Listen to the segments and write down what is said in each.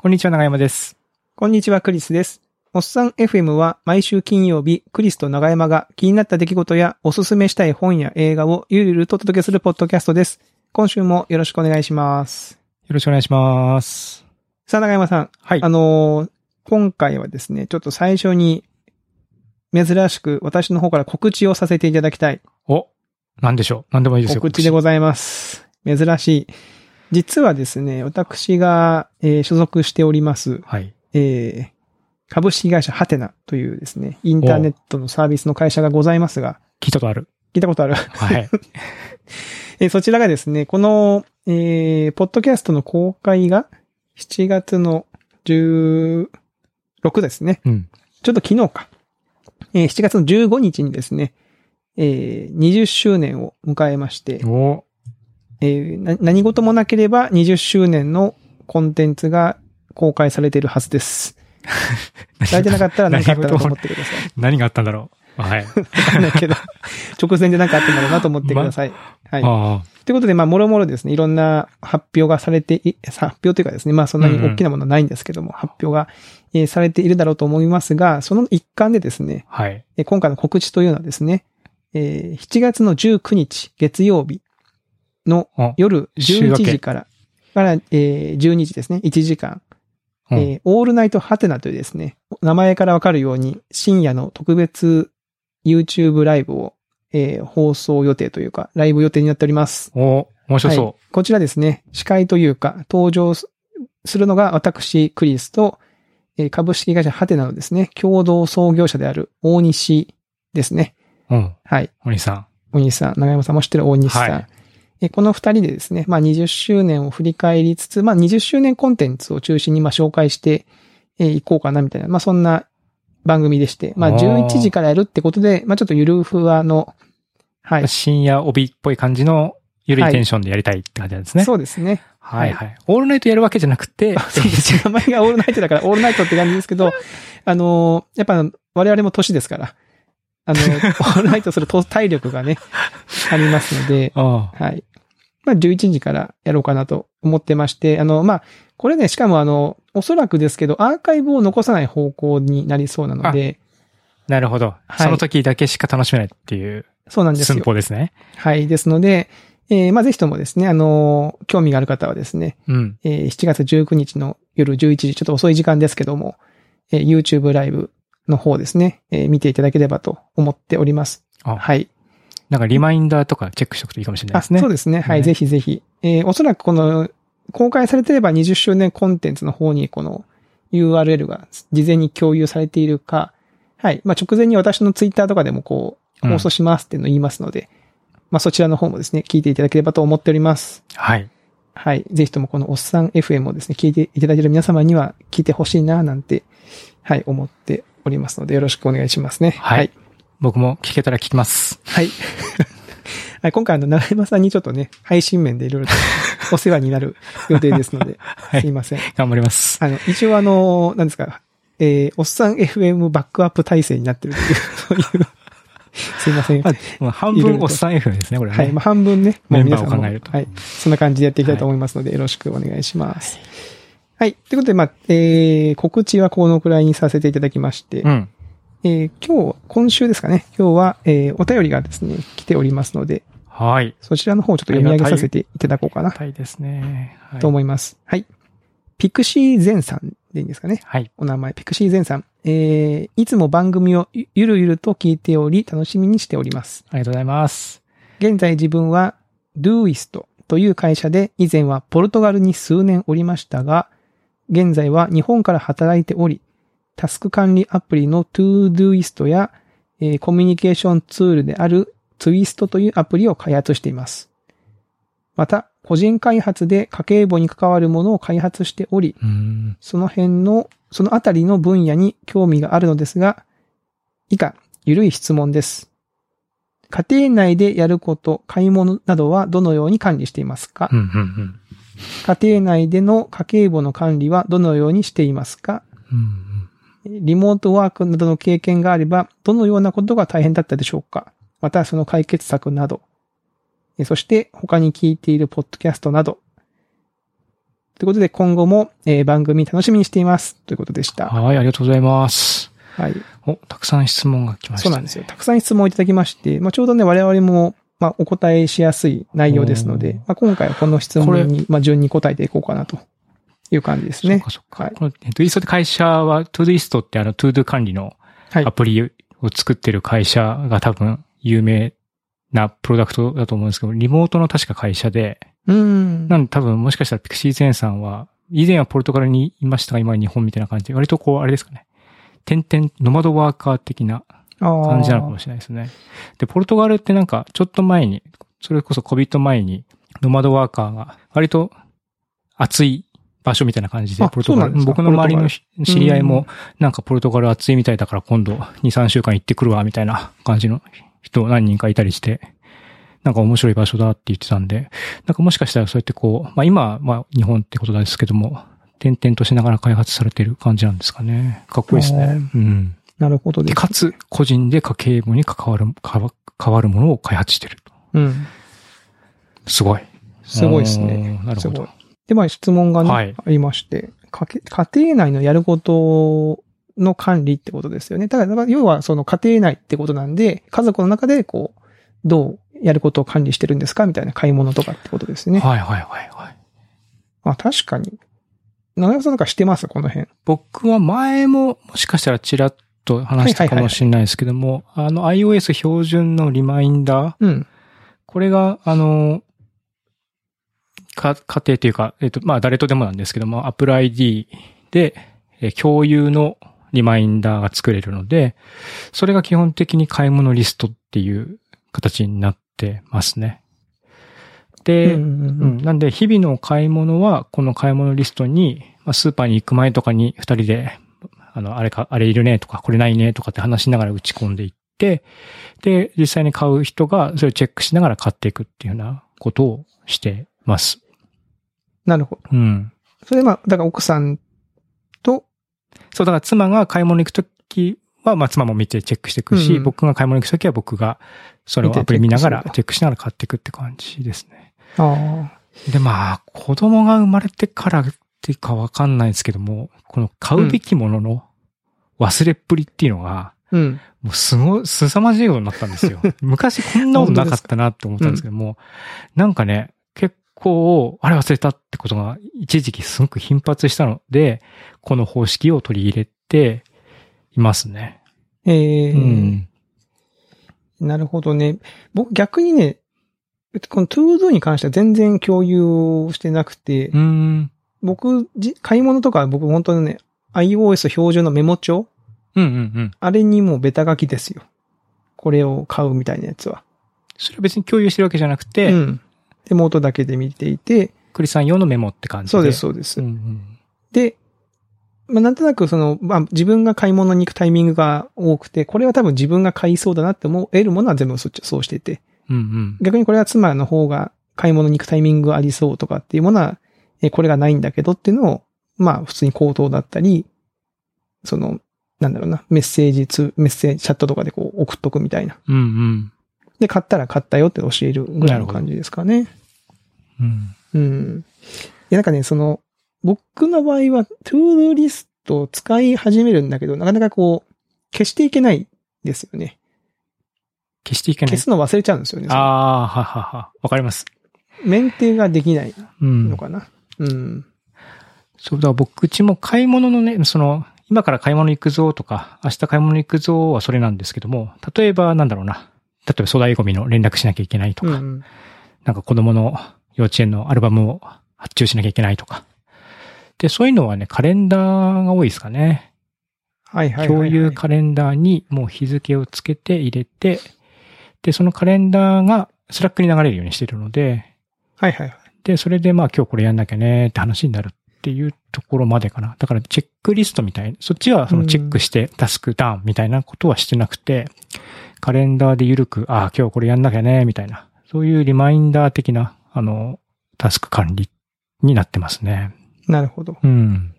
こんにちは、長山です。こんにちは、クリスです。おっさん FM は毎週金曜日、クリスと長山が気になった出来事やおすすめしたい本や映画をゆるゆるとお届けするポッドキャストです。今週もよろしくお願いします。よろしくお願いします。さあ、長山さん。はいあ。のー今回はですね、ちょっと最初に珍しく私の方から告知をさせていただきたい。お、なんでしょう。なんでもいいですよ。告知でございます。珍しい。実はですね、私が、えー所属しております、はい。えー株式会社ハテナというですね、インターネットのサービスの会社がございますが、聞いたことある。聞いたことある？はい。えーそちらがですね、この、えー、ポッドキャストの公開が7月の16ですね。うん。ちょっと昨日か。えー7月の15日にですね、えー20周年を迎えまして、お、えーな何事もなければ20周年のコンテンツが公開されているはずです。されてなかったら何かあったらと思ってください。何があったんだろう。はい。わかんないけど、直前で何かあったんだろうなと思ってください。はい。あということで、まあ、もろもろですね、いろんな発表がされてい、発表というかですね、まあ、そんなに大きなものはないんですけども、発表が、えーされているだろうと思いますが、その一環でですね、あ。はい。えー今回の告知というのはですね、えー7月の19日月曜日のお夜11週明け時から、から、えー12時ですね、1時間、うんえーオールナイトハテナというですね、名前からわかるように深夜の特別 YouTube ライブを、えー放送予定というか、ライブ予定になっております。お、面白はそこちらですね、司会というか、登場すするのが私、クリスと、えー株式会社ハテナのですね、共同創業者である大西ですね。う。うん。はい。お兄さん。大西さん、長山さんも知ってる大西さん。はいえこの二人でですね、まあ20周年を振り返りつつ、まあ20周年コンテンツを中心にまあ紹介してえーいこうかなみたいな、まあそんな番組でして、まああー11時からやるってことで、まあちょっとゆるふわの、はい。深夜帯っぽい感じのゆるいテンションでやりたいって感じなんですね。そうですね。はいはい。オールナイトやるわけじゃなくて、そうです。名前がオールナイトだから、オールナイトって感じですけど、あのーやっぱ我々も年ですから、あの、オールナイトすると体力がね、ありますので、あはい。まあ、11時からやろうかなと思ってまして、あの、まあ、これね、しかもあの、おそらくですけど、アーカイブを残さない方向になりそうなので、なるほど。はいその時だけしか楽しめないっていうそうなんです寸よ。法ですね。はい。ですので、えーまあ、ぜひともですね、あの、興味がある方はですね、うん。えー7月19日の夜11時、ちょっと遅い時間ですけども、えー YouTube ライブの方ですね、えー見ていただければと思っております。あ、はい。なんかリマインダーとかチェックしておくといいかもしれないあ、ですね。そうですね。はい、ねぜひぜひ。えーおそらくこの、公開されてれば20周年コンテンツの方にこの URL が事前に共有されているか、はい。まあ、直前に私のツイッターとかでもこう、うん放送しますっていうのを言いますので、まあ、そちらの方もですね、聞いていただければと思っております。はい。はい。ぜひともこのおっさん FM をですね、聞いていただいている皆様には聞いてほしいな、なんて、はい、思っておりますので、よろしくお願いしますね。はい僕も聞けたら聞きます。はい。はい、今回あの、長山さんにちょっとね、配信面でいろいろとお世話になる予定ですので、はいすいません。頑張ります。あの、一応あの、何ですか、えー、おっさん FM バックアップ体制になってるという、そういう、すいません。まあ半分おっさん FM ですね、これはね。はい、まあ、半分ね、メンバーをもう皆さんも考えるとはい、そんな感じでやっていきたいと思いますので、よろしくお願いします。はい。ということで、まあ、えー、告知はこのくらいにさせていただきまして、うん。えー、今日、今週ですかね、今日は、えー、お便りがですね、来ておりますので、はい。そちらの方をちょっと読み上げさせていただこうかなたいですね。はいと思います。はい。ピクシーゼンさんでいいんですかね。はい。お名前、ピクシーゼンさん。えー、いつも番組をゆゆるゆると聞いており、楽しみにしております。ありがとうございます。現在自分は、Doist という会社で、以前はポルトガルに数年おりましたが、現在は日本から働いており、タスク管理アプリの Todoist や、えーコミュニケーションツールである Twist というアプリを開発しています。また、個人開発で家計簿に関わるものを開発しており。その辺の、そのあたりの分野に興味があるのですが、以下、ゆるい質問です。家庭内でやること、買い物などはどのように管理していますか？うん、うん、うん。家庭内での家計簿の管理はどのようにしていますか？うんうんリモートワークなどの経験があれば、どのようなことが大変だったでしょうか？またその解決策など。えそして他に聞いているポッドキャストなど、ということで、今後も、えー番組楽しみにしています。ということでした。はい、ありがとうございます。はい。お、たくさん質問が来ました、ね。そうなんですよ。たくさん質問をいただきまして、まあ、ちょうどね、我々も、まあ、お答えしやすい内容ですのでまあ、今回はこの質問に、まあ、順に答えていこうかなという感じですねそっか。そっか。はいこの、 Doist って会社は、 Doist ってあの、 ToDo 管理のはいア。プリを作ってる会社が多分有名なプロダクトだと思うんですけど、リモートの確か会社で、うーん。なんで多分もしかしたらピクシーゼンさんは、以前はポルトガルにいましたが、今は日本みたいな感じで、割とこう、あれですかね。点々、ノマドワーカー的な感感じなのかもしれないですね。で、ポルトガルってなんか、ちょっと前に、それこそ COVID 前に、ノマドワーカーが割と暑い場所みたいな感じで、あポルトガル、僕の周りのし知り合いうんも、なんかポルトガル暑いみたいだから今度2、3週間行ってくるわ、みたいな感じの人何人かいたりして、なんか面白い場所だって言ってたんで、なんかもしかしたらそうやってこう、まあ今はまあ日本ってことなんですけども、点々としながら開発されてる感じなんですかね。かっこいいですね。うん。なるほどでで、かつ、個人で家計簿に関わる、かわ変わるものを開発してると。うん。すごい。すごいですね。なるほど。で、まあ質問がね、はいありまして、かけ家庭内のやることの管理ってことですよね。だから、要はその家庭内ってことなんで、家族の中でこう、どうやることを管理してるんですかみたいな買い物とかってことですね。はいはいはいはい。まあ確かに。長山さんなんかしてます？この辺。僕は前ももしかしたらちらっと話したかもしれないですけども、あの iOS 標準のリマインダー、うん。これが、あの、か、家庭というか、えっと、まあ誰とでもなんですけども、Apple ID で、えー共有のリマインダーが作れるので、それが基本的に買い物リストっていう形になってますね。で、うんうんううんん。なんで、日々の買い物は、この買い物リストに、まあ、スーパーに行く前とかに二人で、あの、あれか、あれいるねとか、これないねとかって話しながら打ち込んでいって、で、実際に買う人がそれをチェックしながら買っていくっていうようなことをしてます。なるほど。うん。それでまあ、だから奥さんと、そう、だから妻が買い物行くときは、まあ妻も見てチェックしていくし、うん僕が買い物行くときは僕がそれをアプリ見ながらチェックしながら買っていくって感じですね。ああ。で、まあ、子供が生まれてからっていうかわかんないですけども、この買うべきものの忘れっぷりっていうのが、うん。もうすごい、凄まじいことになったんですよ。昔こんなことなかったなって思ったんですけども、なんかね、結構、あれ忘れたってことが一時期すごく頻発したので、この方式を取り入れていますね。ええうん。なるほどね。僕逆にね、この ToDo に関しては全然共有をしてなくて、うん。僕じ、買い物とか僕本当にね、iOS 標準のメモ帳うんうんうん。あれにもうベタ書きですよ。これを買うみたいなやつは。それは別に共有してるわけじゃなくて、うん。手元だけで見ていて、クリさん用のメモって感じで？そうです、そうです。うんうん。で、まあ、なんとなくその、まあ、自分が買い物に行くタイミングが多くて、これは多分自分が買いそうだなって思えるものは全部そっち、そうしてて。うんうん。逆にこれは妻の方が買い物に行くタイミングがありそうとかっていうものは、え、これがないんだけどっていうのを、まあ普通に口頭だったり、その、なんだろうな、メッセージツ、メッセージ、チャットとかでこう送っとくみたいな。うんうん。で、買ったら買ったよって教えるぐらいの感じですかね。うん。うん。いや、なんかね、その、僕の場合は、 ToDo リストを使い始めるんだけど、なかなかこう、消していけないですよね。消していけない消。すの忘れちゃうんですよね。ああ、ははは。わかります。メンテができないうんの。かな。うん。そうだ、僕うちも買い物のね、その、今から買い物行くぞとか、明日買い物行くぞはそれなんですけども、例えばなんだろうな。例えば粗大ゴミの連絡しなきゃいけないとか、うん。なんか子供の幼稚園のアルバムを発注しなきゃいけないとか。で、そういうのはね、カレンダーが多いですかね。はいはいはい、はい。共有カレンダーにもう日付をつけて入れて、で、そのカレンダーが Slack に流れるようにしてるので、はいはいはい。で、それでまあ今日これやんなきゃねって話になるっていうところまでかな。だからチェックリストみたいそっちはそのチェックしてタスク done みたいなことはしてなくて、カレンダーで緩く、ああ、今日これやんなきゃね、みたいな。そういうリマインダー的な、あの、タスク管理になってますね。なるほど。うん。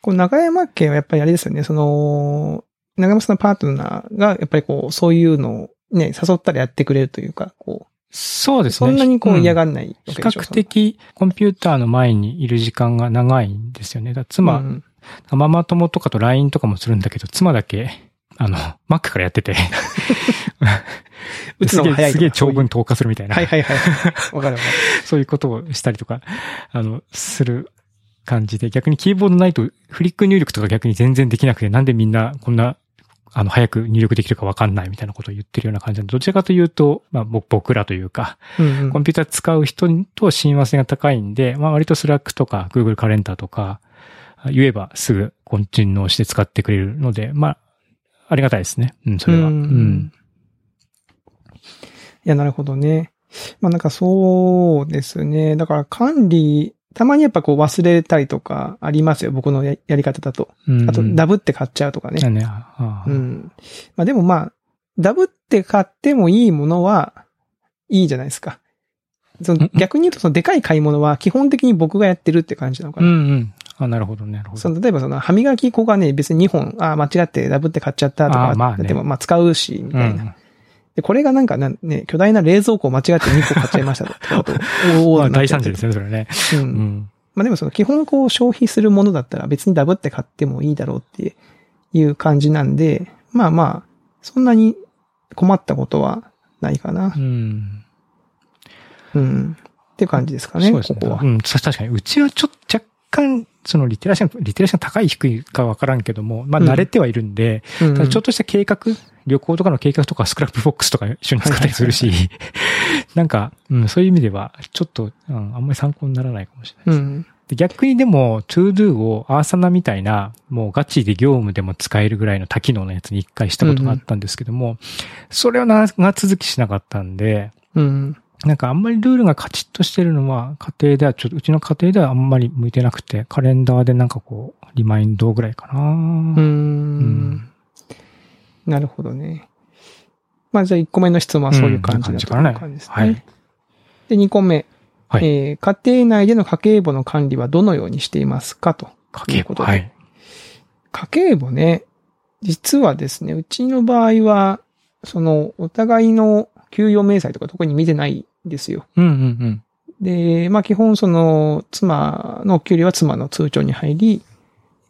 こう、長山家はやっぱりあれですよね、その、長山さんのパートナーが、やっぱりこう、そういうのをね、誘ったらやってくれるというか、こう、そうですね。そんなにこう嫌ががんないわ比けでしょ？較的コンピューターの前にいる時間が長いんですよね。だ妻、うんママ友とかと LINE とかもするんだけど、妻だけ、あの、Mac からやってて、打つのが早いすげえ長文投下するみたいな、はいはいはい。わかるわかる。そういうことをしたりとか、あの、する感じで、逆にキーボードないとフリック入力とか逆に全然できなくて、なんでみんなこんな、あの、早く入力できるかわかんないみたいなことを言ってるような感じで、どちらかというと、まあ、僕僕らというか、うんうん。コンピューター使う人と親和性が高いんで、まあ割と Slack とか Google カレンダーとか、言えばすぐコンチン応して使ってくれるので、まあ、ありがたいですね。うん、それは。ううんん。いや、なるほどね。まあなんかそうですね。だから管理、たまにやっぱこう忘れたりとかありますよ。僕のややり方だと。うんあと、ダブって買っちゃうとかね。ね。うん。まあでもまあ、ダブって買ってもいいものは、いいじゃないですか。そのうん逆に言うと、そのでかい買い物は基本的に僕がやってるって感じなのかうんな。うん。あ、なるほど、なるほど。その例えばその歯磨き粉がね、別に2本、あ間違ってダブって買っちゃったとか、あまあねでもまあ使うし、みうたいな。ん。で、これがなんかなね、巨大な冷蔵庫を間違って2個買っちゃいましたとかだと、お ーまあなっちゃって大惨事ですね、それね。う。うんん。まあでもその基本こう消費するものだったら別にダブって買ってもいいだろうっていう感じなんで、まあまあ、そんなに困ったことはないかなう。ん。うん。っていう感じですかね、そうですね。ここはう。ん、さ確かに、うちはちょっと若干、そのリテラシーが、リテラシーが高い低いかわからんけども、まあうん慣れてはいるんで、うんちょっとした計画、旅行とかの計画とか Scrapbox とか一緒に使ったりするし、なんか、うん、そういう意味では、ちょっと、うん、あんまり参考にならないかもしれないです。うん。で逆にでも、ToDo を Asana みたいな、もうガチで業務でも使えるぐらいの多機能のやつに一回したことがあったんですけども、それは長続きしなかったんで、うん。なんかあんまりルールがカチッとしてるのは、家庭ではちょっと、うちの家庭ではあんまり向いてなくて、カレンダーでなんかこう、リマインドぐらいかな。うーん。なるほどね。まあじゃあ1個目の質問はそういう感じう感じですね。はい。で、2個目。はいえー家庭内での家計簿の管理はどのようにしていますか？と。家計簿。ということではい。家計簿ね、実はですね、うちの場合は、その、お互いの給与明細とか特に見てないんですよ。うんうんうん。で、まあ基本その、妻のお給料は妻の通帳に入り、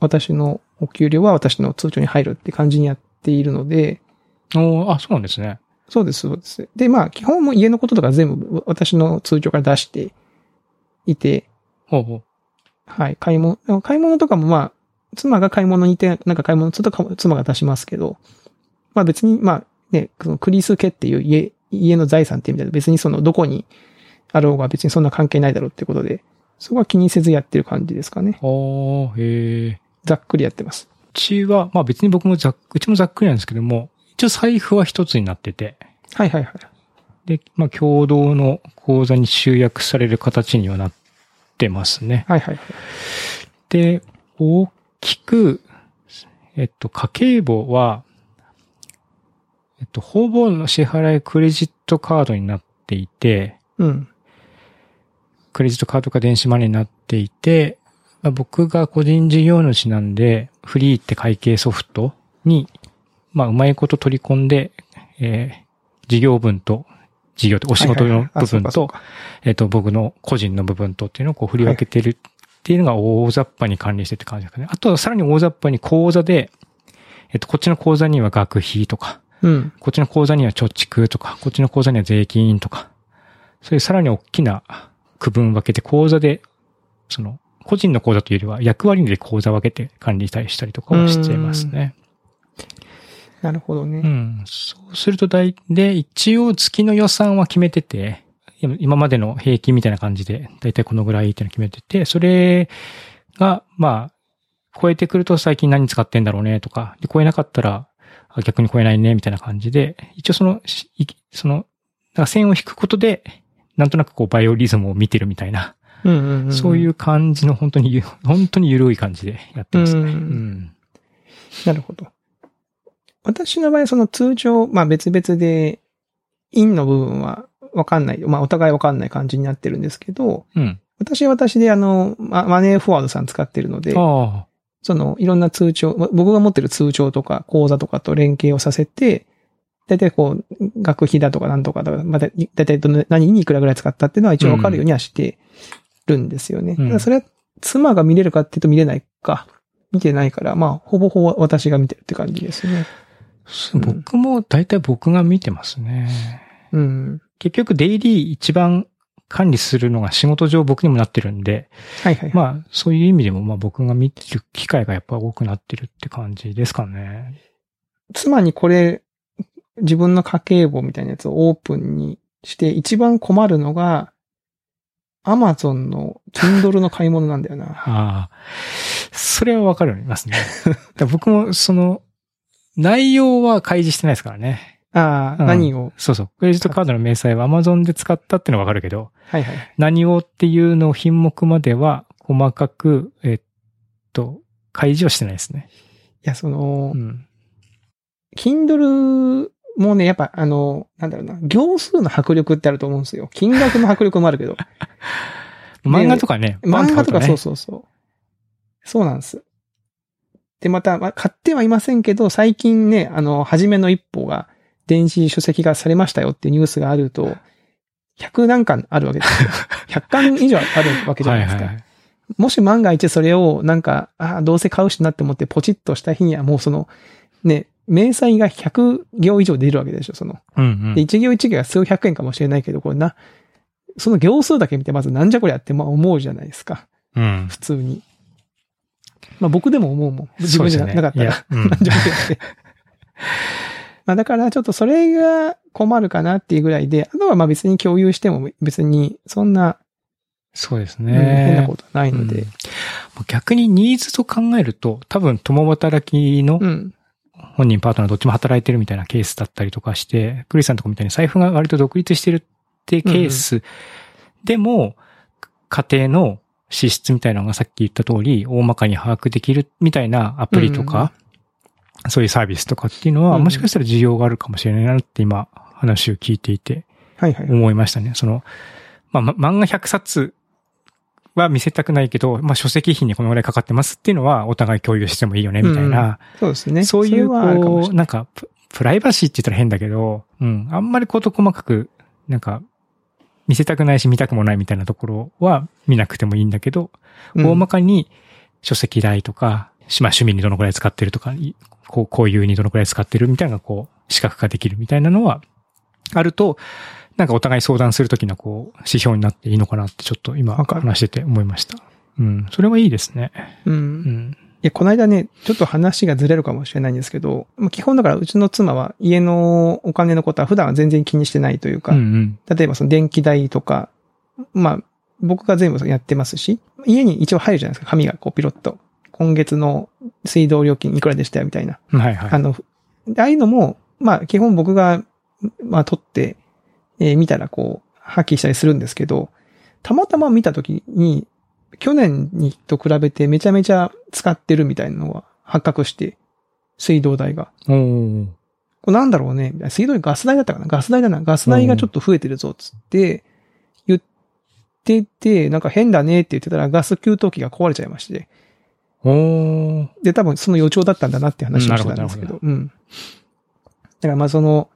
私のお給料は私の通帳に入るって感じにやっているので、おーあ、そうなんですね。そうです、そうです。で、まあ基本も家のこととか全部私の通帳から出していて、ほうほう。はい、買い物、買い物とかもまあ、妻が買い物に行って、なんか買い物するとか妻が出しますけど、まあ別に、まあね、そのクリス家っていう家、家の財産って意味では別にそのどこにあろうが別にそんな関係ないだろうってことで、そこは気にせずやってる感じですかね。おー、へえ。ざっくりやってます。うちは、まあ別に僕もざっ、うちもざっくりなんですけども、一応財布は一つになってて、はいはいはい。で、まあ共同の口座に集約される形にはなってますね。はいはいはい。で、大きく、えっと、家計簿は、えっと、ほぼの支払いクレジットカードになっていて、うん。クレジットカードか電子マネーになっていて、まあ、僕が個人事業主なんで、フリーって会計ソフトに、まあ、うまいこと取り込んで、えー事業分と、事業とお仕事の部分とえっと、僕の個人の部分とっていうのをこう振り分けてるっていうのが大雑把に管理してって感じですかね。あとはさらに大雑把に口座で、えっと、こっちの口座には学費とか、うん。こっちの口座には貯蓄とか、こっちの口座には税金とか、そういうさらに大きな区分分けて口座で、その、個人の口座というよりは役割で口座分けて管理したりしたりとかをしていますね。なるほどね。うん。そうすると大、で、一応月の予算は決めてて、今今までの平均みたいな感じで、だいたいこのぐらいっていうの決めてて、それが、まあ、超えてくると最近何使ってんだろうねとか、で超えなかったら、あ逆に超えないねみたいな感じで、一応その、その、なんか線を引くことで、なんとなくこうバイオリズムを見てるみたいな、うんうんうん。そういう感じの本当にゆ、本当に緩い感じでやってますね。なるほど。私の場合はその通常、まあ別々で、インの部分はわかんない。まあお互いわかんない感じになってるんですけど、うん。私は私であの、まマネーフォワードさん使ってるので、あそのいろんな通帳、ま僕が持ってる通帳とか口座とかと連携をさせて、だいたいこう、学費だとかなんとかだまた、だいたいどの何にいくらぐらい使ったっていうのは一応わかるようにはしてるんですよね。うんそれは妻が見れるかっていうと見れないか。見てないから、まあ、ほぼほぼ私が見てるって感じですね。うん僕も大体僕が見てますね。うん。結局デイリー一番管理するのが仕事上僕にもなってるんで、はいはい。まあそういう意味でもまあ僕が見てる機会がやっぱ多くなってるって感じですかね。妻にこれ、自分の家計簿みたいなやつをオープンにして、一番困るのが、アマゾンの Kindle の買い物なんだよな。ああ。それはわかるますね。だから僕もその内容は開示してないですからね。ああ、うん何を？そうそう。クレジットカードの明細は Amazon で使ったってのはわかるけど、はいはい。何をっていうの品目までは細かく、えっと、開示はしてないですね。いや、そのう、ん。Kindle もね、やっぱあの、なんだろうな、行数の迫力ってあると思うんですよ。金額の迫力もあるけど。漫画とかね、漫画とかそうそうそう。そうなんです。で、また、まあ、買ってはいませんけど、最近ね、あの、初めの一歩が、電子書籍がされましたよっていうニュースがあると、100何巻あるわけですよ。100巻以上あるわけじゃないですか。はいはいはい。もし万が一それを、なんか、ああ、どうせ買うしなって思ってポチッとした日にはもうその、ね、明細が100行以上出るわけでしょ、その。うんうんで、一行一行が数百円かもしれないけど、これな、その行数だけ見てまずなんじゃこりゃってまあ思うじゃないですか。うん。普通に。まあ僕でも思うもん。自分じゃなかったら。なんじゃこりゃって。まあだからちょっとそれが困るかなっていうぐらいで、あとはまあ別に共有しても別にそんな、そうですうんね。変なことはないのでうん。逆にニーズと考えると、多分共働きのうん。本人パートナーどっちも働いてるみたいなケースだったりとかして、クリスさんとこみたいに財布が割と独立してるってケースでも、家庭の支出みたいなのがさっき言った通り、大まかに把握できるみたいなアプリとか、そういうサービスとかっていうのは、うんもしかしたら需要があるかもしれないなって今話を聞いていて。思いましたね。その、まあ、ま漫画100冊は見せたくないけど、まあ、書籍費にこのぐらいかかってますっていうのはお互い共有してもいいよね、みたいな。そうですね。そういう、こう、れなんかプ、プライバシーって言ったら変だけど、うん、あんまりこと細かく、なんか、見せたくないし見たくもないみたいなところは見なくてもいいんだけど、うん大まかに書籍代とか、まあ趣味にどのくらい使ってるとか、いこう、こういうにどのくらい使ってるみたいなこう、視覚化できるみたいなのは、あると、なんかお互い相談するときのこう、指標になっていいのかなってちょっと今話してて思いました。うん。それはいいですね。う。うんん。いや、この間ね、ちょっと話がずれるかもしれないんですけど、まあ基本だからうちの妻は家のお金のことは普段は全然気にしてないというか、うんうん。例えばその電気代とか、まあ、僕が全部やってますし、家に一応入るじゃないですか、紙がこうピロッと。今月の水道料金いくらでしたよ、みたいな。はいはい。あの、ああいうのも、まあ、基本僕が、まあ、取って、えー見たらこう、破棄したりするんですけど、たまたま見たときに、去年にと比べてめちゃめちゃ使ってるみたいなのが発覚して、水道代が。おーこれなんだろうねみたいな水道代ガス代だったかなガス代だな。ガス代がちょっと増えてるぞ、つって、言ってて、なんか変だねって言ってたらガス給湯器が壊れちゃいまして。おーで、多分その予兆だったんだなって話をしてたんですけど。うん。だからまあその、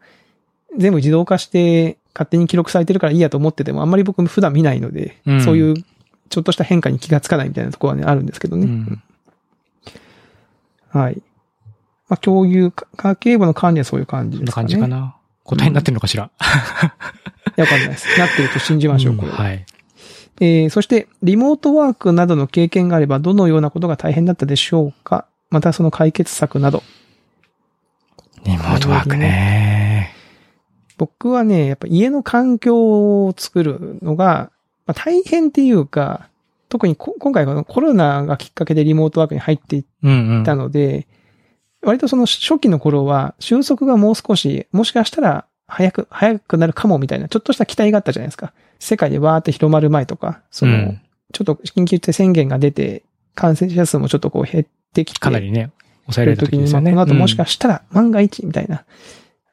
全部自動化して勝手に記録されてるからいいやと思ってても、あんまり僕普段見ないので、うんそういうちょっとした変化に気がつかないみたいなところはね、あるんですけどね。うんはい。まあ共有、か家計簿の管理はそういう感じですかね。感じかな。答えになってるのかしら。いやわかんないです。なってると信じましょう、これは。はい。えーそして、リモートワークなどの経験があれば、どのようなことが大変だったでしょうか？またその解決策など。リモートワークね。僕はね、やっぱ家の環境を作るのが、まあ、大変っていうか、特にこ今回はコロナがきっかけでリモートワークに入っていっうんうん。たので、割とその初期の頃は収束がもう少し、もしかしたら早く、早くなるかもみたいな、ちょっとした期待があったじゃないですか。世界でわーって広まる前とか、その、うんちょっと緊急事態宣言が出て、感染者数もちょっとこう減ってきて、かなりね、抑えられたる時ですよね。まあこの後もしかししたら万が一みたいな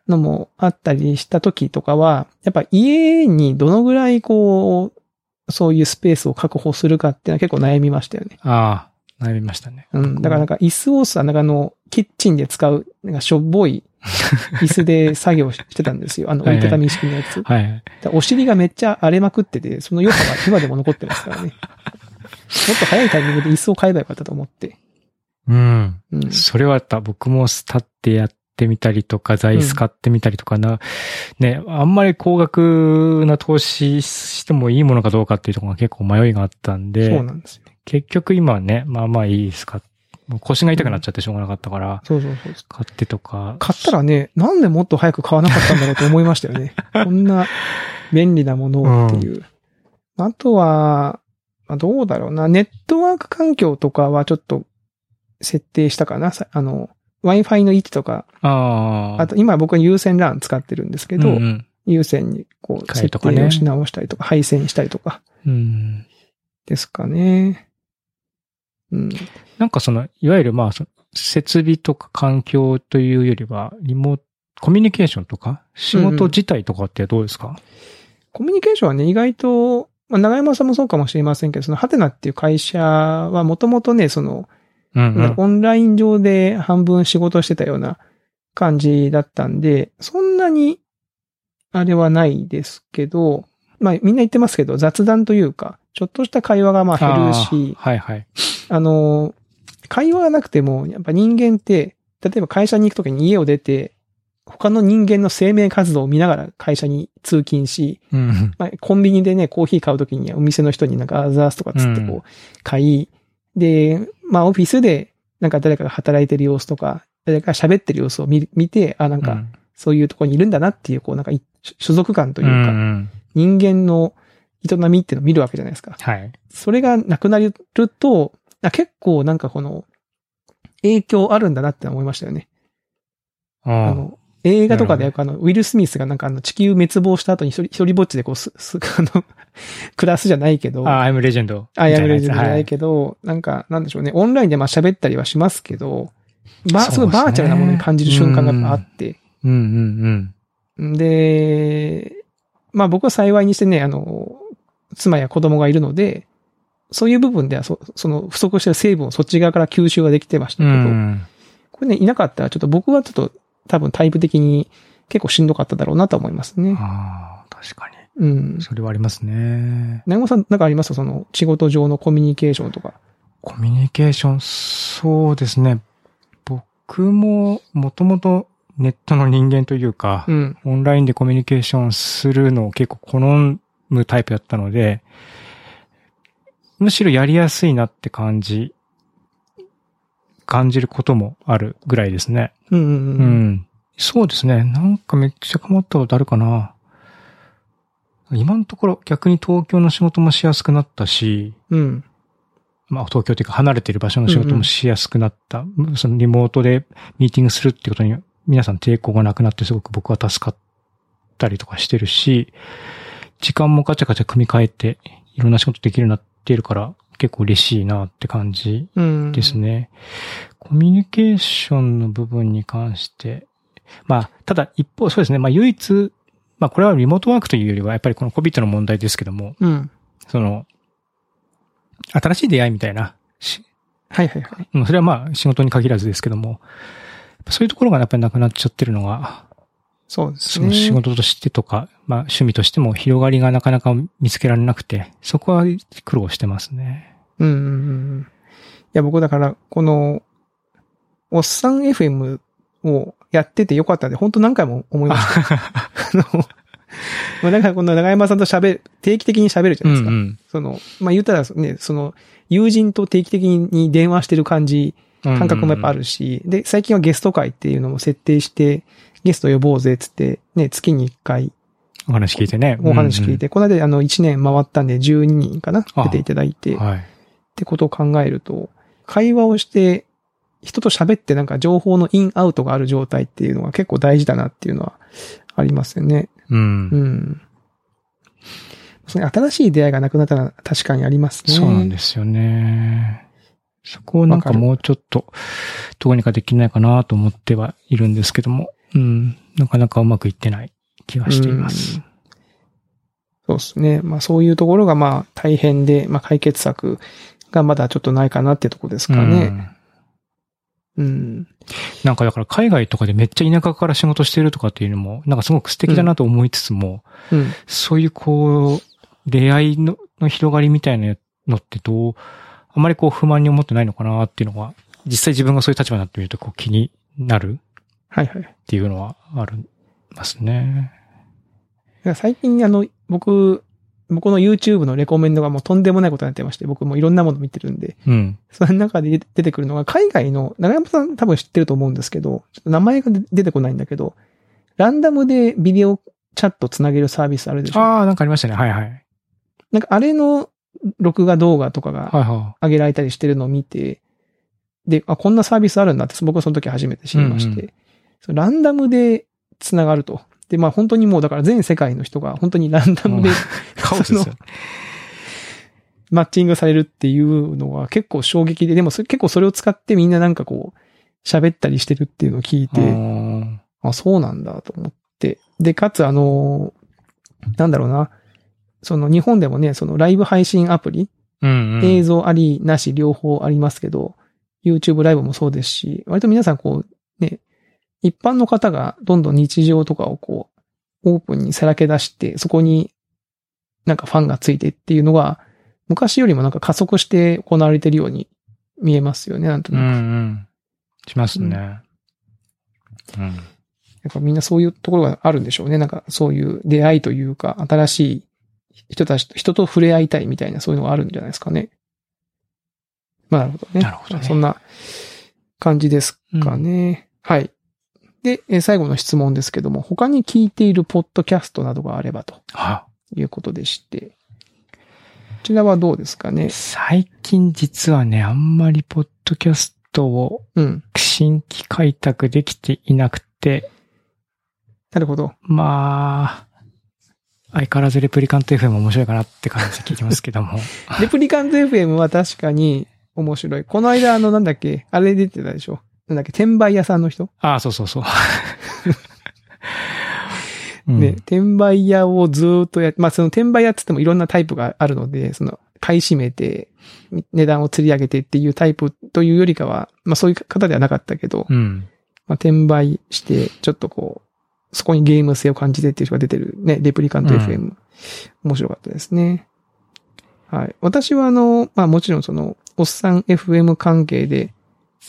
のもあったりした時とかは、やっぱ家にどのぐらいこう、そういうスペースを確保するかっていうのは結構悩みましたよね。ああ、悩みましたね。うん。だからなんか椅子をさ、なんかあの、キッチンで使う、なんかしょっぼい、椅子で作業してたんですよ。あの、折りたたみ式のやつ。はい。お尻がめっちゃ荒れまくってて、その余波が今でも残ってますからね。もっと早いタイミングで椅子を買えばよかったと思って。うん。うん。それはあった。僕も立ってやってみたりとか、座椅子買ってみたりとかな、ね、あんまり高額な投資してもいいものかどうかっていうところが結構迷いがあったんで、そうなんですよ。結局今はね、まあまあいいですか。もう腰が痛くなっちゃってしょうがなかったから、そうそうそう。買ってとか。買ったらね、なんでもっと早く買わなかったんだろうと思いましたよね。こんな便利なものをっていう。あとは、まあ、どうだろうな。ネットワーク環境とかはちょっと設定したかな。さあの、Wi-Fi の位置とか、ああ。あと今僕は有線 LAN 使ってるんですけど、うんうん有線にこう設変えとかね定をし直したりとか、配線したりとかうんですかね。うん。なんかその、いわゆるまあ、設備とか環境というよりは、リモート、コミュニケーションとか、仕事自体とかってどうですか、コミュニケーションはね、意外と、まあ、長山さんもそうかもしれませんけど、そのハテナっていう会社はもともとね、その、うん、うん。オンライン上で半分仕事してたような感じだったんで、そんなに、あれはないですけど、まあみんな言ってますけど、雑談というか、ちょっとした会話がまあ減るし、はいはい。あの、会話がなくても、やっぱ人間って、例えば会社に行くときに家を出て、他の人間の生命活動を見ながら会社に通勤し、うん。まあ、コンビニでね、コーヒー買うときにはお店の人になんかアザースとかつってうんこう、買い、で、まあオフィスでなんか誰かが働いてる様子とか、誰かが喋ってる様子を見見て、あ、なんかうんそういうところにいるんだなっていう、こうなんかい所属感というか、ん人間の営みっていうのを見るわけじゃないですか。はい。それがなくなると、あ結構なんかこの、影響あるんだなって思いましたよね。ああの、映画とかであの、ウィル・スミスがなんかあの、地球滅亡した後に一人一人ぼっちでこう、す、す、あの、暮らすじゃないけど、あ、アイムレジェンド。アイアムレジェンドじゃないど。けど、なんか、なんでしょうね、オンラインでまあ喋ったりはしますけど、ば、そうですごいバーチャルなものに感じる瞬間があって、うんうんうん。で、まあ僕は幸いにしてね、あの、妻や子供がいるので、そういう部分ではそ、その不足してる成分をそっち側から吸収ができてましたうけど、ん。これね、いなかったらちょっと僕はちょっと多分タイプ的に結構しんどかっただろうなと思いますね。ああ、確かうんに。。それはありますね。長尾さんなんかあります？その仕事上のコミュニケーションとか。コミュニケーション、そうですね。僕も、もともとネットの人間というか、うん。オンラインでコミュニケーションするのを結構好むタイプだったので、むしろやりやすいなって感じ、感じることもあるぐらいですね。ううんうんうん。ん。そうですね。なんかめっちゃ困ったことあるかな。今のところ逆に東京の仕事もしやすくなったし、うん。まあ東京というか離れている場所の仕事もしやすくなった。そのリモートでミーティングするってことに皆さん抵抗がなくなってすごく僕は助かったりとかしてるし、時間もガチャガチャ組み替えていろんな仕事できるようになっているから結構嬉しいなって感じうん。ですね。コミュニケーションの部分に関して、まあ、ただ一方、そうですね。まあ唯一、まあこれはリモートワークというよりはやっぱりこの COVID の問題ですけども、うん。その、新しい出会いみたいな、しはいはいはい。うんそれはまあ仕事に限らずですけども、そういうところがやっぱりなくなっちゃってるのが、そうですね。その仕事としてとか、まあ趣味としても広がりがなかなか見つけられなくて、そこは苦労してますね。うんうんうん。いや、僕だから、この、おっさん FM をやっててよかったんで、本当何回も思いました。あの、まあなんかこの長山さんと喋る、定期的に喋るじゃないですか。んその、まあ言ったらね、その、友人と定期的に電話してる感じ、うん。感覚もやっぱあるし、で、最近はゲスト会っていうのも設定して、ゲスト呼ぼうぜっつって、ね、月に1回お話聞いてね。お話聞いて、この間あの1年回ったんで12人かなあ出ていただいて、うんうん。はい。ってことを考えると、会話をして、人と喋ってなんか情報のインアウトがある状態っていうのが結構大事だなっていうのはありますよね。うんう。ん。その新しい出会いがなくなったら確かにありますね。そうなんですよね。そこをなんかもうちょっと、どうにかできないかなと思ってはいるんですけども、うん。なかなかうまくいってない気がしています。そうですね。まあそういうところがまあ大変で、まあ解決策がまだちょっとないかなってところですかね。うん。なんかだから海外とかでめっちゃ田舎から仕事してるとかっていうのも、なんかすごく素敵だなと思いつつも、うん。そういうこう、出会いのの広がりみたいなのってどう、あまりこう不満に思ってないのかなっていうのが、実際自分がそういう立場になってみるとこう気になるはいはい。っていうのはありますね。最近あの、僕、僕の YouTube のレコメンドがもうとんでもないことになってまして、僕もいろんなもの見てるんで、うん。その中で出てくるのが、海外の、長山さん多分知ってると思うんですけど、ちょっと名前が出てこないんだけど、ランダムでビデオチャットつなげるサービスあるでしょ？ああ、なんかありましたね。はいはい。なんかあれの録画動画とかが上げられたりしてるのを見て、で、あ、こんなサービスあるんだって、僕はその時初めて知りまして、うんランダムで繋がると。で、まあ本当にもうだから全世界の人が本当にランダムでうんい。カオスですよ。マッチングされるっていうのは結構衝撃で、でも結構それを使ってみんななんかこう、喋ったりしてるっていうのを聞いて、うんあ、そうなんだと思って。で、かつあの、なんだろうな、その日本でもね、そのライブ配信アプリ、うんうん。映像あり、なし、両方ありますけど、YouTube ライブもそうですし、割と皆さんこう、ね、一般の方がどんどん日常とかをこう、オープンにさらけ出して、そこになんかファンがついてっていうのが、昔よりもなんか加速して行われてるように見えますよね、なんとうんうなく。ん。しますね。うん。やっぱみんなそういうところがあるんでしょうね。なんかそういう出会いというか、新しい人たちと、人と触れ合いたいみたいなそういうのがあるんじゃないですかね。まあなるほどね。なるほどねそんな感じですかね。はい。で、えー最後の質問ですけども、他に聞いているポッドキャストなどがあればとあいうことでして、こちらはどうですかね？最近実はね、あんまりポッドキャストをうん。新規開拓できていなくて、なるほど。まあ、相変わらずレプリカント FM 面白いかなって感じで聞いてますけども。レプリカント FM は確かに面白い。この間あのなんだっけ、あれ出てたでしょ。なんだっけ、転売屋さんの人ああ、そうそうそう。うんね、転売屋をずーっとやっまあその転売屋って言ってもいろんなタイプがあるので、その買い占めて、値段を釣り上げてっていうタイプというよりかは、まあそういう方ではなかったけど、うん。まあ転売して、ちょっとこう、そこにゲーム性を感じてっていう人が出てるね、レプリカントうん FM、面白かったですね。はい。私はあの、まあもちろんその、おっさん FM 関係で、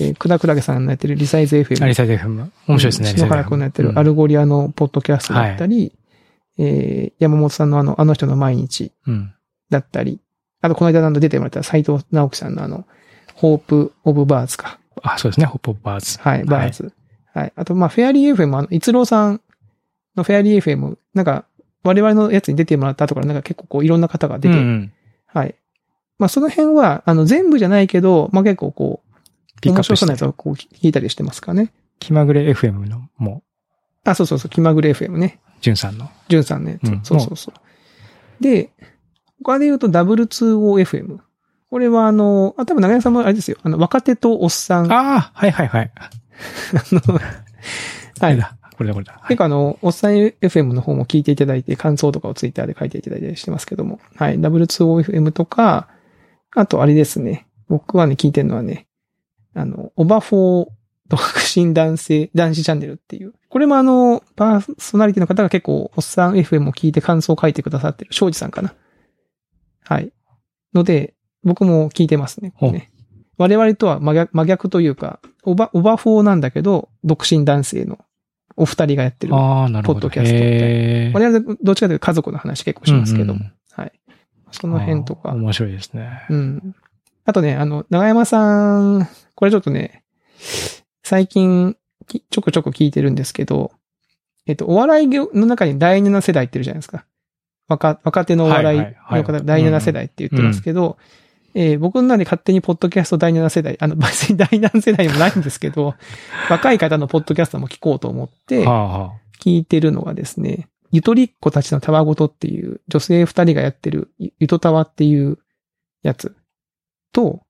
えー、くだくらげさんのやってるリサイズ FM。アリサイド FM。面白いですね。篠原くんのやってるアル。ルゴリアのポッドキャストだったり、えー山本さんのあの、あの人の毎日うん。だったり、あとこの間出てもらった斉藤直樹さんのあの、ホープオブバーズか。あ、そうですね。ホップオブバーズ。はい、バーズ。はい。あと、まあ、フェアリー FM、あの、逸郎さんのフェアリー FM、なんか、我々のやつに出てもらった後からなんか結構こういろんな方が出て、うん。はい。まあ、その辺は、あの、全部じゃないけど、まあ、結構こう、ピックアップして。面白そうなやつをこう聞いたりしてますかね。気まぐれ FM の、もあ、そうそうそう、気まぐれ FM ね。う、ジュンさんの。じゅんさんのやつ。うんそうそうそう。で、他で言うと W2OFM。これはあの、あ、多分長屋さんもあれですよ。あの、若手とおっさん。あああ、はいはいはい。の、はい。だ。これだこれだ。はい結構あの、おっさん FM の方も聞いていただいて、感想とかをツイッターで書いていただいたりしてますけども。はい。W2OFM とか、あとあれですね。僕はね、聞いてるのはね、あの、オバフォー独身男性、男子チャンネルっていう。これもあの、パーソナリティの方が結構、おっさん FM を聞いて感想を書いてくださってる、庄司さんかな。はい。ので、僕も聞いてますね。ね我々とは真逆真逆というか、オバ、オバフォーなんだけど、独身男性のお二人がやってる。ポッドキャストみたいな我々どっちかというと家族の話結構しますけども。うんうんはい。その辺とか。面白いですね。うん。あとね、あの、長山さん、これちょっとね、最近、きちょくちょく聞いてるんですけど、えっと、お笑い業の中に第7世代っているじゃないですか。若、若手のお笑いはいはいはいの方、第7世代って言ってますけど、えー僕の中で勝手にポッドキャスト第7世代、あの、別に第何世代もないんですけど、若い方のポッドキャストも聞こうと思って。聞いてるのがですね、ゆとりっ子たちのたわごとっていう女性二人がやってるゆゆとたわっていうやつと、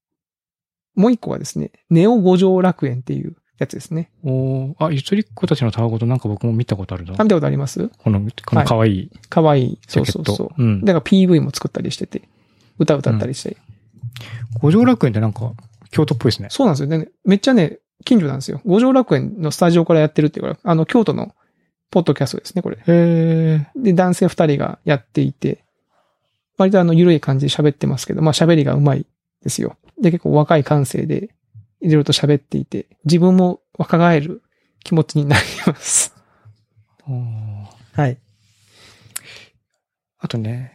もう一個はですね、ネオ五条楽園っていうやつですね。おーあ、ゆとりっ子たちのたわごとなんか僕も見たことあるなあ。見たことあります？この、この可愛いかわいい。ジそう。そうそう。うん。だから PV も作ったりしてて、歌歌ったりして。五条楽園ってなんか、京都っぽいですね。そうなんですよね。めっちゃね、近所なんですよ。五条楽園のスタジオからやってるっていうから、あの、京都のポッドキャストですね、これ。へえ。で、男性二人がやっていて、割とあの、緩い感じで喋ってますけど、まあ喋りが上手いですよ。で、結構若い感性で、いろいろと喋っていて、自分も若返る気持ちになります。はい。あとね、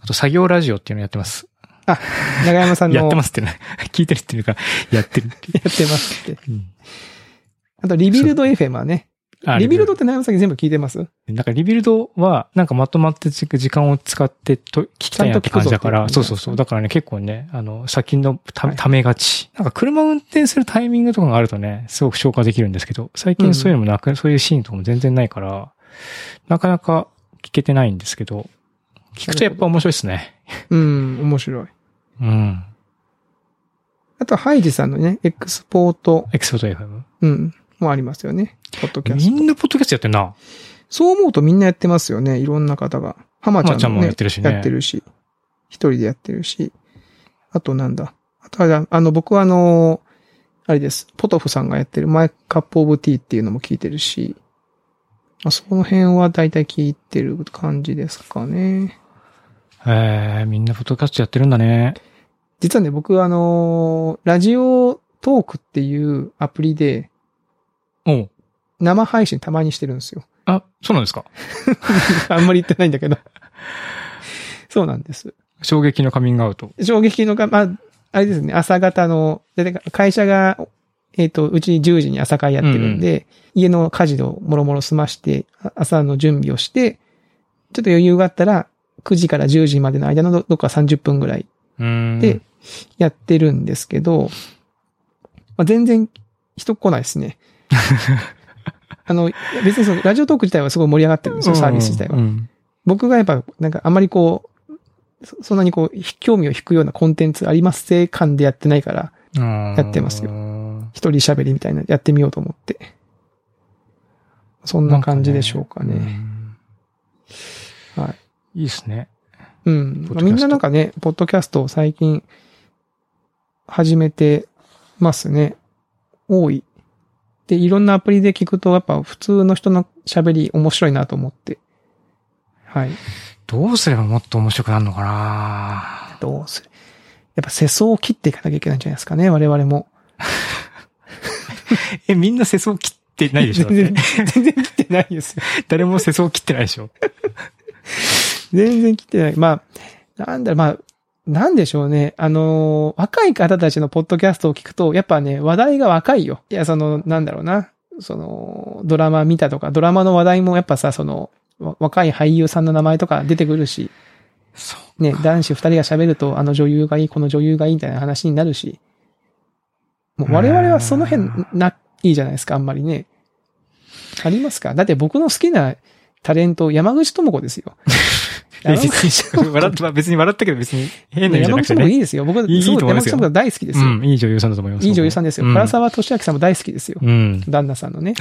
あと作業ラジオっていうのやってます。長山さんの。やってますってね。聞いてるっていうか、やってるっていやってますって。う。うんあと、 Rebuild FM はね。あ Rebuild って長山さん全部聞いてます？なんか Rebuild は、なんかまとまって時間を使ってと聞きたいなって感じだから、そうそうそう。だからね、結構ね、あの、先のたはいためがち。なんか車運転するタイミングとかがあるとね、すごく消化できるんですけど、最近そういうのもなく、そういうシーンとかも全然ないから、なかなか聞けてないんですけど、聞くとやっぱ面白いですね。うん、面白い。うん。あと、ハイジさんのね、 Export、Export FM。うん、もありますよね。ポッドキャスト。みんなポッドキャストやってんな。そう思うとみんなやってますよね。いろんな方が。浜ちゃんも,、ね、浜ちゃんもやってるしねやってるし。一人でやってるし。あとなんだ。あとああの、僕はあの、あれです。ポトフさんがやってるマイカップオブティーっていうのも聞いてるし。まあ、その辺は大体聞いてる感じですかね。えー、みんなポッドキャストやってるんだね。実はね、僕あの、ラジオトークっていうアプリで生配信たまにしてるんですよ。あ、そうなんですか？あんまり言ってないんだけど。そうなんです。衝撃のカミングアウト。衝撃のか、まあ、あれですね、朝方の、で会社が、えっ、と、うち10時に朝会やってるんで、家の家事をもろもろ済まして、あ朝の準備をして、ちょっと余裕があったら、9時から10時までの間のどどっか30分ぐらい。で、やってるんですけど、まあ、全然人来ないですね。あの、別にその、ラジオトーク自体はすごい盛り上がってるんですよ、サービス自体は。うん僕がやっぱ、なんかあんまりこう、そそんなにこう、興味を引くようなコンテンツありますせ感でやってないから、ややってますよよ。一人喋りみたいなやってみようと思って。そんな感じでしょうかね。い。いいですね。うん。みんななんかね、ポッドキャストを最近始めてますね。多い。で、いろんなアプリで聞くと、やっぱ普通の人の喋り面白いなと思って。はい。どうすればもっと面白くなるのかな？どうする？やっぱ世相を切っていかなきゃいけないんじゃないですかね、我々も。え、みんな世相切ってないでしょ？だ全然全然切ってないですよ。誰も世相切ってないでしょ？全然切ってない。まあ、なんだろう、まあ、なんでしょうね。あのー若い方たちのポッドキャストを聞くと、やっぱね、話題が若いよ。いや、その、なんだろうな。その、ドラマ見たとか、ドラマの話題もやっぱさ、その、わ若い俳優さんの名前とか出てくるし、そう。ね、男子二人が喋ると、あの女優がいい、この女優がいいみたいな話になるし、もう我々はその辺な、いいじゃないですか、あんまりね。ありますか？だって僕の好きなタレント、山口智子ですよ。え山口智子笑った、まあ別に笑ったけど別に変な意味じゃ山なくてね。口智子いいですよ。僕、いい山口智子大好きですよ。うん、いい女優さんだと思います。いい女優さんですよ。うん唐沢俊明さんも大好きですよ。うん。旦那さんのね。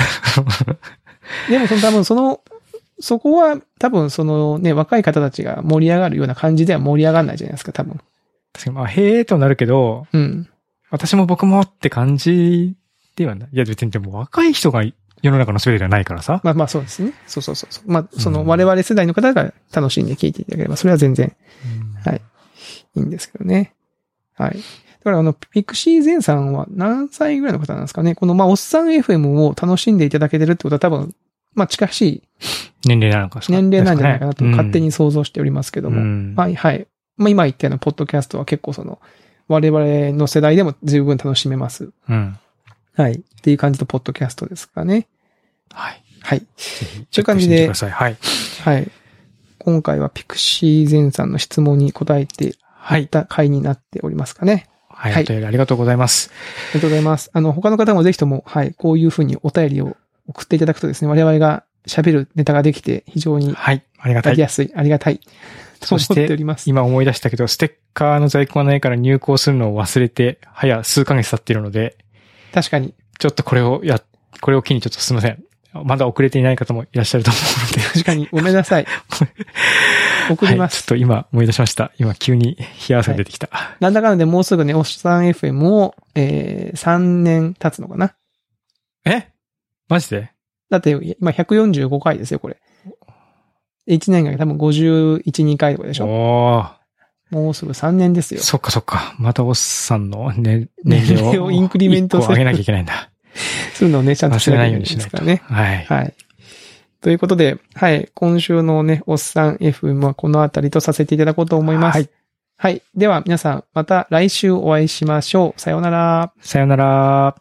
でも、その多分その、そこは多分そのね、若い方たちが盛り上がるような感じでは盛り上がらないじゃないですか、多分。確かにまあ、へえとなるけど、うん。私も僕もって感じではない。いや、別にでも若い人が世の中の全てではないからさ。まあまあそうですね。そうそうそうそう。まあ、そのうん我々世代の方が楽しんで聞いていただければ、それは全然はいいいんですけどね。はい。だからあの、ピクシーゼンさんは何歳ぐらいの方なんですかね？この、まあ、おっさん FM を楽しんでいただけてるってことは多分、まあ、近しい年齢なのかか年齢なんじゃないかなと勝手に想像しておりますけども。うんはい、はい。まあ、今言ったようなポッドキャストは結構その、我々の世代でも十分楽しめます。うん。はい。っていう感じのポッドキャストですかね。はい。はい。という感じで。はい。はい。今回はピクシーゼンさんの質問に答えてはい。た回になっておりますかね。はい。はいお便りありがとうございます。ありがとうございます。あの、他の方もぜひとも、はい、こういうふうにお便りを送っていただくとですね、我々が喋るネタができて非常にはい。ありがたい。やすい、ありがたい。そして。今思い出したけど、ステッカーの在庫がないから入稿するのを忘れて、早数ヶ月経っているので、確かに。ちょっとこれをや、これを機にちょっとすみません。まだ遅れていない方もいらっしゃると思うので。確かに。ごめんなさい。送りまはい。ちょっす。と今思い出しました。今急に冷や汗が出てきた。なんだかんだでもうすぐね、おっさん FM を、えー、3年経つのかなえ？マジで？だって、今145回ですよ、これ。1年が多分51、2回とかでしょおー。もうすぐ3年ですよ。そっかそっか。またおっさんの、ね、年齢を。年齢をインクリメント一個上げなきゃいけないんだ。そういうのをね、ちゃんとし忘れなきゃいけないないようにしなからね。はい。はい。ということで、はい。今週のね、おっさん FM はこのあたりとさせていただこうと思います。はい。はい。では皆さん、また来週お会いしましょう。さようなら。さよなら。